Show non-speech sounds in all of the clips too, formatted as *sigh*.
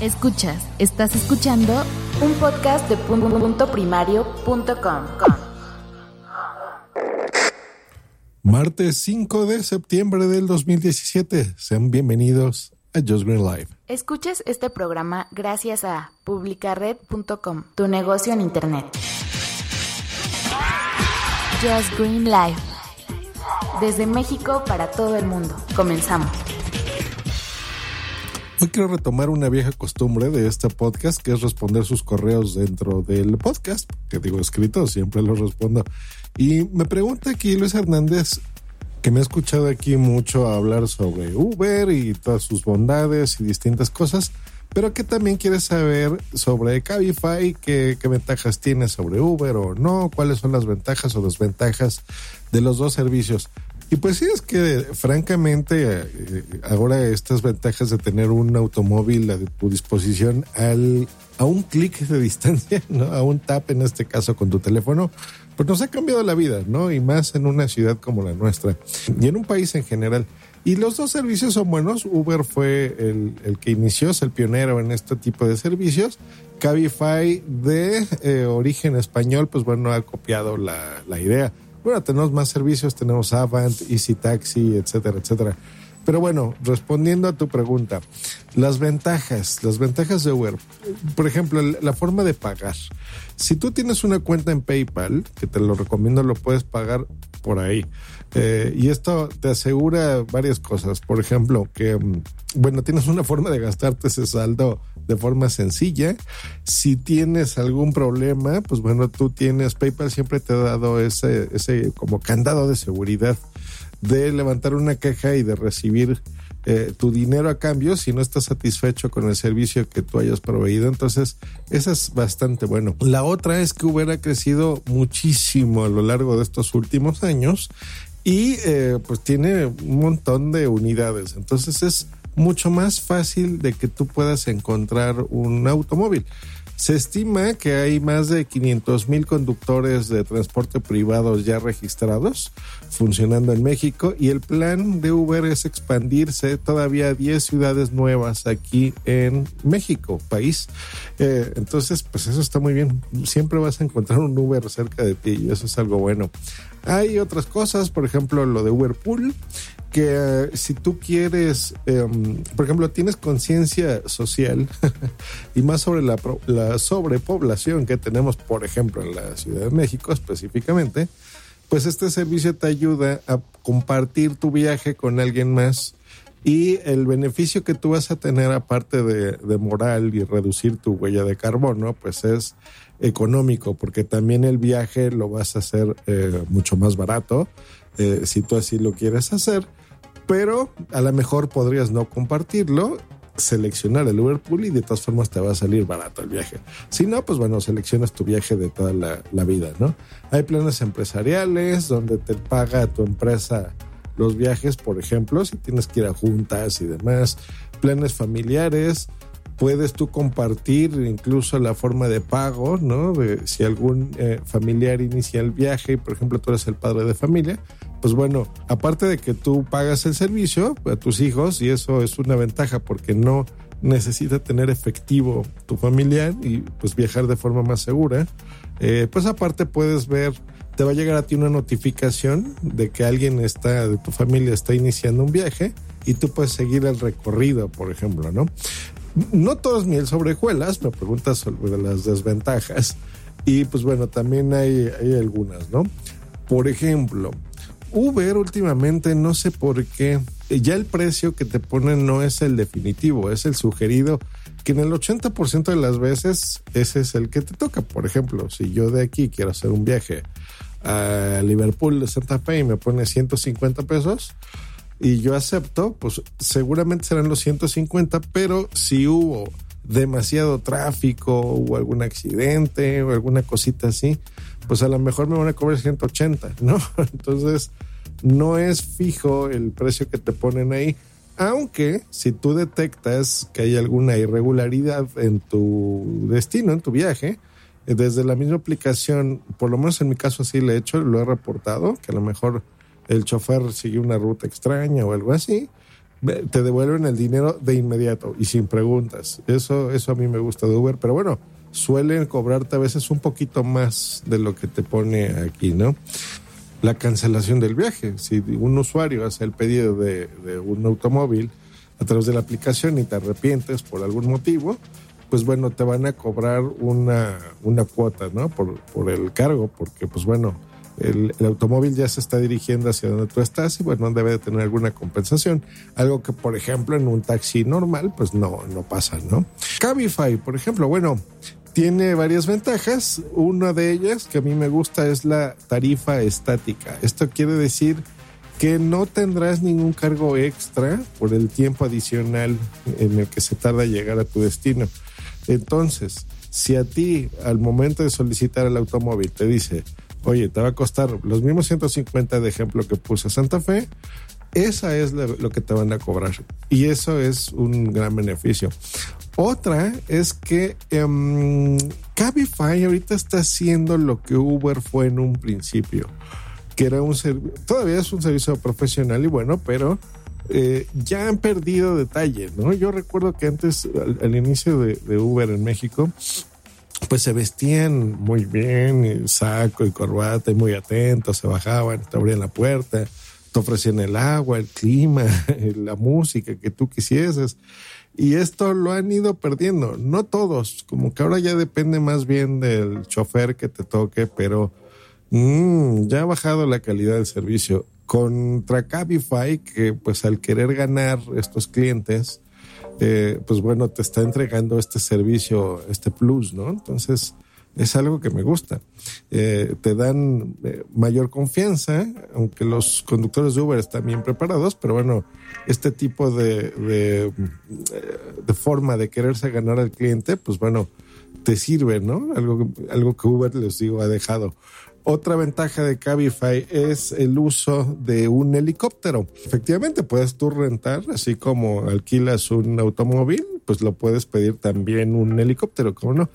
Escuchas, estás escuchando un podcast de punto primario.com. Martes 5 de septiembre del 2017. Sean bienvenidos a Just Green Live. Escuches este programa gracias a publicared.com, tu negocio en internet. Just Green Live. Desde México para todo el mundo. Comenzamos. Hoy quiero retomar una vieja costumbre de este podcast, que es responder sus correos dentro del podcast, que digo escrito, siempre los respondo. Y me pregunta aquí Luis Hernández, que me ha escuchado aquí mucho hablar sobre Uber y todas sus bondades y distintas cosas, pero que también quiere saber sobre Cabify, qué, qué ventajas tiene sobre Uber o no, cuáles son las ventajas o desventajas de los dos servicios. Y pues sí, es que francamente eh, ahora estas ventajas de tener un automóvil a tu disposición al, a un clic de *laughs* distancia, ¿no? a un tap en este caso con tu teléfono, pues nos ha cambiado la vida, ¿no? Y más en una ciudad como la nuestra y en un país en general. Y los dos servicios son buenos. Uber fue el, que inició, es el pionero en este tipo de servicios. Cabify de eh, origen español, pues bueno, ha copiado la idea. Bueno, tenemos más servicios, tenemos Avant, Easy Taxi, etcétera, etcétera. Pero bueno, respondiendo a tu pregunta, las ventajas, las ventajas de Uber. Por ejemplo, la forma de pagar. Si tú tienes una cuenta en PayPal, que te lo recomiendo, lo puedes pagar por ahí. Eh, y esto te asegura varias cosas. Por ejemplo, que, mm, bueno, tienes una forma de gastarte ese saldo de forma sencilla. Si tienes algún problema, pues bueno, tú tienes, PayPal siempre te ha dado ese, ese como candado de seguridad de levantar una caja y de recibir eh, tu dinero a cambio si no estás satisfecho con el servicio que tú hayas proveído. Entonces, eso es bastante bueno. La otra es que Uber ha crecido muchísimo a lo largo de estos últimos años y eh, pues tiene un montón de unidades. Entonces es mucho más fácil de que tú puedas encontrar un automóvil. Se estima que hay más de 500 mil conductores de transporte privado ya registrados funcionando en México y el plan de Uber es expandirse todavía a 10 ciudades nuevas aquí en México, país. Eh, entonces, pues eso está muy bien. Siempre vas a encontrar un Uber cerca de ti y eso es algo bueno. Hay otras cosas, por ejemplo, lo de Uber Pool que eh, si tú quieres, em, por ejemplo, tienes conciencia social *laughs* y más sobre la, la, sobrepoblación que tenemos, por ejemplo, en la Ciudad de México específicamente, pues este servicio te ayuda a compartir tu viaje con alguien más y el beneficio que tú vas a tener aparte de moral y reducir tu huella de carbono, pues es económico, porque también el viaje lo vas a hacer eh, mucho más barato eh, si tú así lo quieres hacer, pero a lo mejor podrías no compartirlo, seleccionar el Uber y de todas formas te va a salir barato el viaje. Si no, pues bueno, seleccionas tu viaje de toda la, la vida, ¿no? Hay planes empresariales donde te paga tu empresa los viajes, por ejemplo, si tienes que ir a juntas y demás, planes familiares, puedes tú compartir incluso la forma de pago, ¿no? De, si algún eh, familiar inicia el viaje y, por ejemplo, tú eres el padre de familia, pues bueno, aparte de que tú pagas el servicio a tus hijos, y eso es una ventaja porque no necesita tener efectivo tu familiar y pues viajar de forma más segura, eh, pues aparte puedes ver, te va a llegar a ti una notificación de que alguien está, de tu familia está iniciando un viaje y tú puedes seguir el recorrido, por ejemplo, ¿no? No todo es miel sobre hojuelas, me preguntas sobre las desventajas y pues bueno, también hay, hay algunas, ¿no? Por ejemplo, Uber últimamente no sé por qué, ya el precio que te ponen no es el definitivo, es el sugerido, que en el 80% de las veces ese es el que te toca. Por ejemplo, si yo de aquí quiero hacer un viaje a Liverpool de Santa Fe y me pone 150 pesos, y yo acepto, pues seguramente serán los 150, pero si hubo demasiado tráfico o algún accidente o alguna cosita así, pues a lo mejor me van a cobrar 180, ¿no? *laughs* Entonces, no es fijo el precio que te ponen ahí. Aunque si tú detectas que hay alguna irregularidad en tu destino, en tu viaje, desde la misma aplicación, por lo menos en mi caso así le he hecho, lo he reportado, que a lo mejor el chofer siguió una ruta extraña o algo así, te devuelven el dinero de inmediato y sin preguntas. Eso, eso a mí me gusta de Uber, pero bueno, suelen cobrarte a veces un poquito más de lo que te pone aquí, ¿no? La cancelación del viaje. Si un usuario hace el pedido de, de un automóvil a través de la aplicación y te arrepientes por algún motivo, pues bueno, te van a cobrar una, una cuota, ¿no? Por, por el cargo, porque pues bueno, el, automóvil ya se está dirigiendo hacia donde tú estás y bueno, debe de tener alguna compensación. Algo que, por ejemplo, en un taxi normal, pues no, no pasa, ¿no? Cabify, por ejemplo, bueno, tiene varias ventajas. Una de ellas que a mí me gusta es la tarifa estática. Esto quiere decir que no tendrás ningún cargo extra por el tiempo adicional en el que se tarda llegar a tu destino. Entonces, si a ti al momento de solicitar el automóvil te dice, oye, te va a costar los mismos 150 de ejemplo que puse Santa Fe, esa es lo que te van a cobrar. Y eso es un gran beneficio. Otra es que um, Cabify ahorita está haciendo lo que Uber fue en un principio, que era un todavía es un servicio profesional y bueno, pero eh, ya han perdido detalle, ¿no? Yo recuerdo que antes, al, inicio de, Uber en México, pues se vestían muy bien, saco y corbata, y muy atentos, se bajaban, te abrían la puerta, te ofrecían el agua, el clima, *laughs* la música que tú quisieses. Y esto lo han ido perdiendo, no todos, como que ahora ya depende más bien del chofer que te toque, pero mm, ya ha bajado la calidad del servicio. Contra Cabify, que pues al querer ganar estos clientes, eh, pues bueno, te está entregando este servicio, este plus, ¿no? Entonces, es algo que me gusta. Eh, te dan eh, mayor confianza, aunque los conductores de Uber están bien preparados, pero bueno, este tipo de, de, de forma de quererse ganar al cliente, pues bueno, te sirve, ¿no? Algo, algo que Uber, les digo, ha dejado. Otra ventaja de Cabify es el uso de un helicóptero. Efectivamente, puedes tú rentar, así como alquilas un automóvil, pues lo puedes pedir también un helicóptero, ¿cómo no?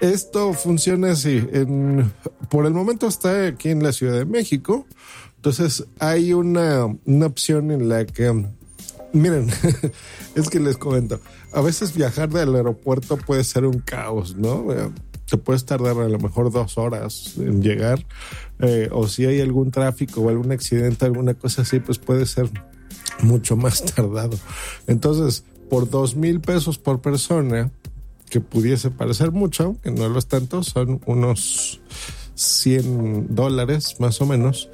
Esto funciona así. Por el momento está aquí en la Ciudad de México. Entonces hay una, una opción en la que, miren, *laughs* es que les comento, a veces viajar del aeropuerto puede ser un caos, ¿no? Te puedes tardar a lo mejor dos horas en llegar, eh, o si hay algún tráfico o algún accidente, alguna cosa así, pues puede ser mucho más *laughs* tardado. Entonces, por dos mil pesos por persona, que pudiese parecer mucho, que no lo es tanto, son unos 100 dólares más o menos,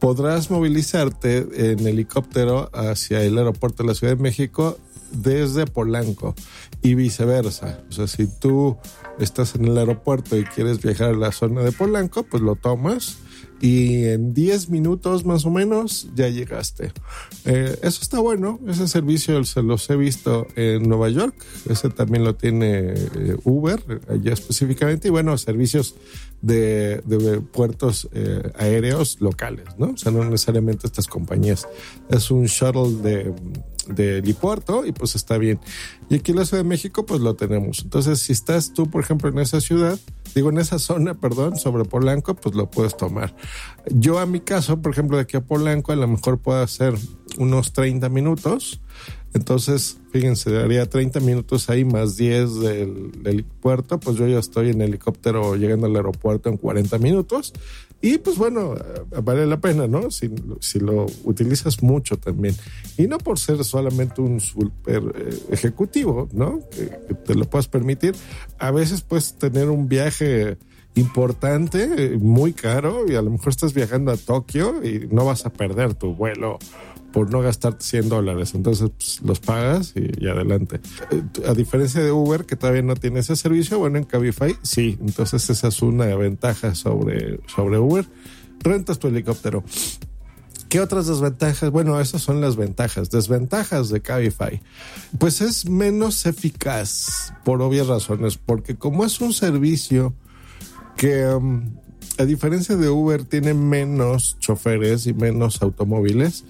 podrás movilizarte en helicóptero hacia el aeropuerto de la Ciudad de México desde Polanco y viceversa. O sea, si tú estás en el aeropuerto y quieres viajar a la zona de Polanco, pues lo tomas y en 10 minutos más o menos ya llegaste. Eh, eso está bueno, ese servicio se los he visto en Nueva York, ese también lo tiene eh, Uber allá específicamente y bueno, servicios de, puertos eh, aéreos locales, ¿no? O sea, no necesariamente estas compañías. Es un shuttle de de helipuerto y pues está bien. Y aquí en la Ciudad de México pues lo tenemos. Entonces si estás tú por ejemplo en esa ciudad, digo en esa zona, *laughs* perdón, sobre Polanco, pues lo puedes tomar. Yo a mi caso, por ejemplo de aquí a Polanco a lo mejor puedo hacer unos 30 minutos. Entonces, fíjense, daría 30 minutos ahí más 10 del, del helipuerto, pues yo ya estoy en helicóptero llegando al aeropuerto en 40 minutos y pues bueno, eh, vale la pena, ¿no? Si, lo utilizas mucho también. Y no por ser solamente un super eh, ejecutivo, ¿no? Que, te lo puedas permitir. A veces puedes tener un viaje importante, muy caro, y a lo mejor estás viajando a Tokio y no vas a perder tu vuelo por no gastar 100 dólares. Entonces pues, los pagas y, adelante. Eh, a diferencia de Uber, que todavía no tiene ese servicio, bueno, en Cabify sí. Entonces esa es una ventaja sobre, sobre Uber. Rentas tu helicóptero. ¿Qué otras desventajas? Bueno, esas son las ventajas. Desventajas de Cabify. Pues es menos eficaz por obvias razones, porque como es un servicio que, um, a diferencia de Uber, tiene menos choferes y menos automóviles,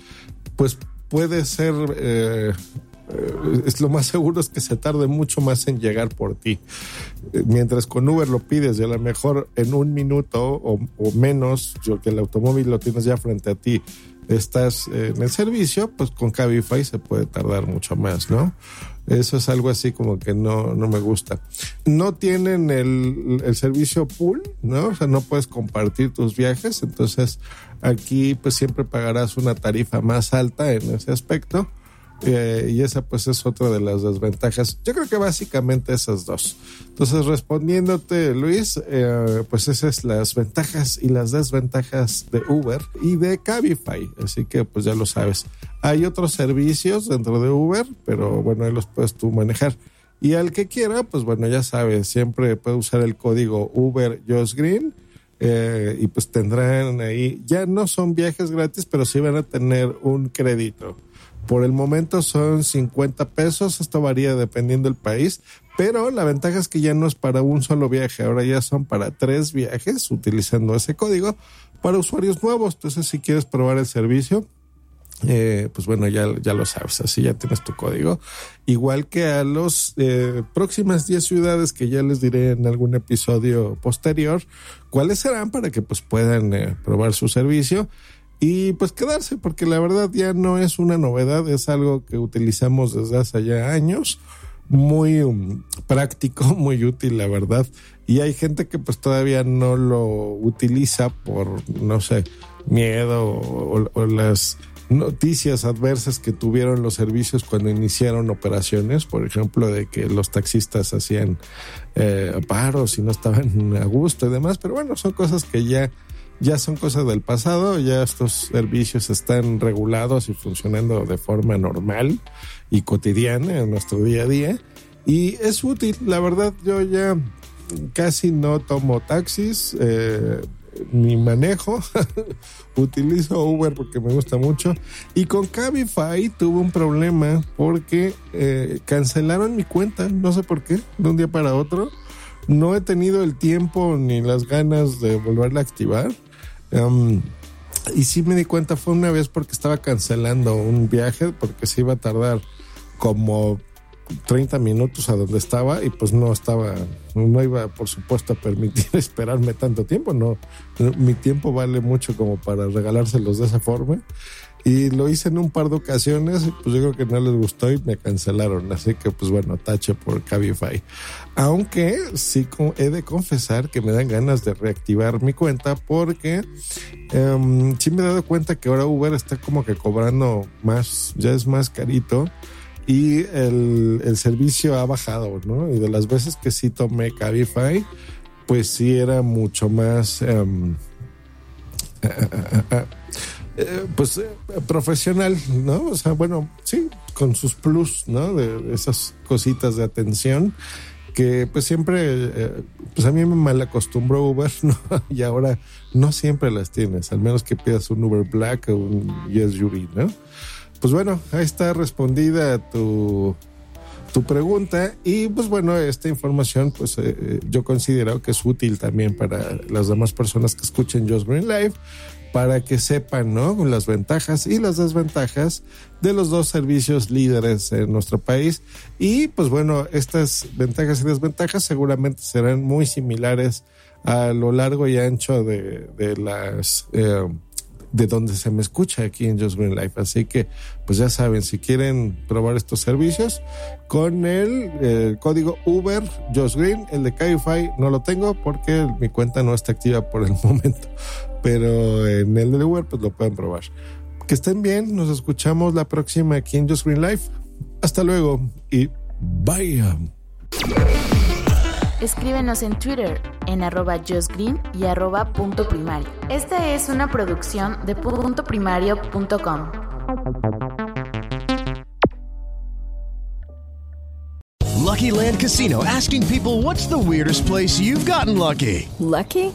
pues puede ser eh, eh, es lo más seguro es que se tarde mucho más en llegar por ti. Mientras con Uber lo pides y a lo mejor en un minuto o, menos, yo que el automóvil lo tienes ya frente a ti, estás en el servicio, pues con Cabify se puede tardar mucho más, ¿no? Eso es algo así como que no, no me gusta. No tienen el, el servicio pool, ¿no? O sea, no puedes compartir tus viajes, entonces aquí pues siempre pagarás una tarifa más alta en ese aspecto eh, y esa pues es otra de las desventajas. Yo creo que básicamente esas dos. Entonces respondiéndote Luis, eh, pues esas son las ventajas y las desventajas de Uber y de Cabify. Así que pues ya lo sabes. Hay otros servicios dentro de Uber, pero bueno, ahí los puedes tú manejar. Y al que quiera, pues bueno, ya sabes, siempre puede usar el código Uber Just Green. Eh, y pues tendrán ahí, ya no son viajes gratis, pero sí van a tener un crédito. Por el momento son 50 pesos, esto varía dependiendo del país, pero la ventaja es que ya no es para un solo viaje, ahora ya son para tres viajes utilizando ese código para usuarios nuevos. Entonces, si quieres probar el servicio, eh, pues bueno, ya, ya lo sabes, así ya tienes tu código. Igual que a los eh, próximas 10 ciudades que ya les diré en algún episodio posterior, cuáles serán para que pues puedan eh, probar su servicio y pues quedarse, porque la verdad ya no es una novedad, es algo que utilizamos desde hace ya años, muy um, práctico, *laughs* muy útil, la verdad. Y hay gente que pues todavía no lo utiliza por, no sé, miedo o, las noticias adversas que tuvieron los servicios cuando iniciaron operaciones, por ejemplo, de que los taxistas hacían eh, paros y no estaban a gusto y demás, pero bueno, son cosas que ya ya son cosas del pasado, ya estos servicios están regulados y funcionando de forma normal y cotidiana en nuestro día a día. Y es útil, la verdad, yo ya casi no tomo taxis, eh, ni manejo, *laughs* utilizo Uber porque me gusta mucho. Y con Cabify tuve un problema porque eh, cancelaron mi cuenta, no sé por qué, de un día para otro. No he tenido el tiempo ni las ganas de volverla a activar. Um, y sí me di cuenta, fue una vez porque estaba cancelando un viaje, porque se iba a tardar como 30 minutos a donde estaba y pues no estaba, no iba por supuesto a permitir *laughs* esperarme tanto tiempo, no, mi tiempo vale mucho como para regalárselos de esa forma y lo hice en un par de ocasiones, pues yo creo que no les gustó y me cancelaron. Así que, pues bueno, tache por Cabify. Aunque sí he de confesar que me dan ganas de reactivar mi cuenta porque um, sí me he dado cuenta que ahora Uber está como que cobrando más, ya es más carito y el, el servicio ha bajado, ¿no? Y de las veces que sí tomé Cabify, pues sí era mucho más... Um, pues profesional, ¿no? O sea, bueno, sí, con sus plus, ¿no? De, esas cositas de atención que pues siempre, pues a mí me mal acostumbró Uber, *laughs* ¿no? Y ahora no siempre las tienes, al menos que pidas un Uber Black o un SUV, ¿no? Pues bueno, ahí está respondida tu, tu pregunta y pues bueno, esta información pues yo considero que es útil también para las demás personas que escuchen Just Green Live para que sepan ¿no? las ventajas y las desventajas de los dos servicios líderes en nuestro país. Y pues bueno, estas ventajas y desventajas seguramente serán muy similares a lo largo y ancho de, de las... Eh, de donde se me escucha aquí en Just Green Life. Así que, pues ya saben, si quieren probar estos servicios, con el, código Uber Just Green, el de Cabify no lo tengo porque mi cuenta no está activa por el *laughs* momento pero en el de Uber pues lo pueden probar. Que estén bien, nos escuchamos la próxima aquí en Just Green Life. Hasta luego y bye. Escríbenos en Twitter en arroba justgreen y arroba punto primario. Esta es una producción de puntoprimario.com. Lucky Land Casino asking people what's the weirdest place you've gotten lucky? Lucky?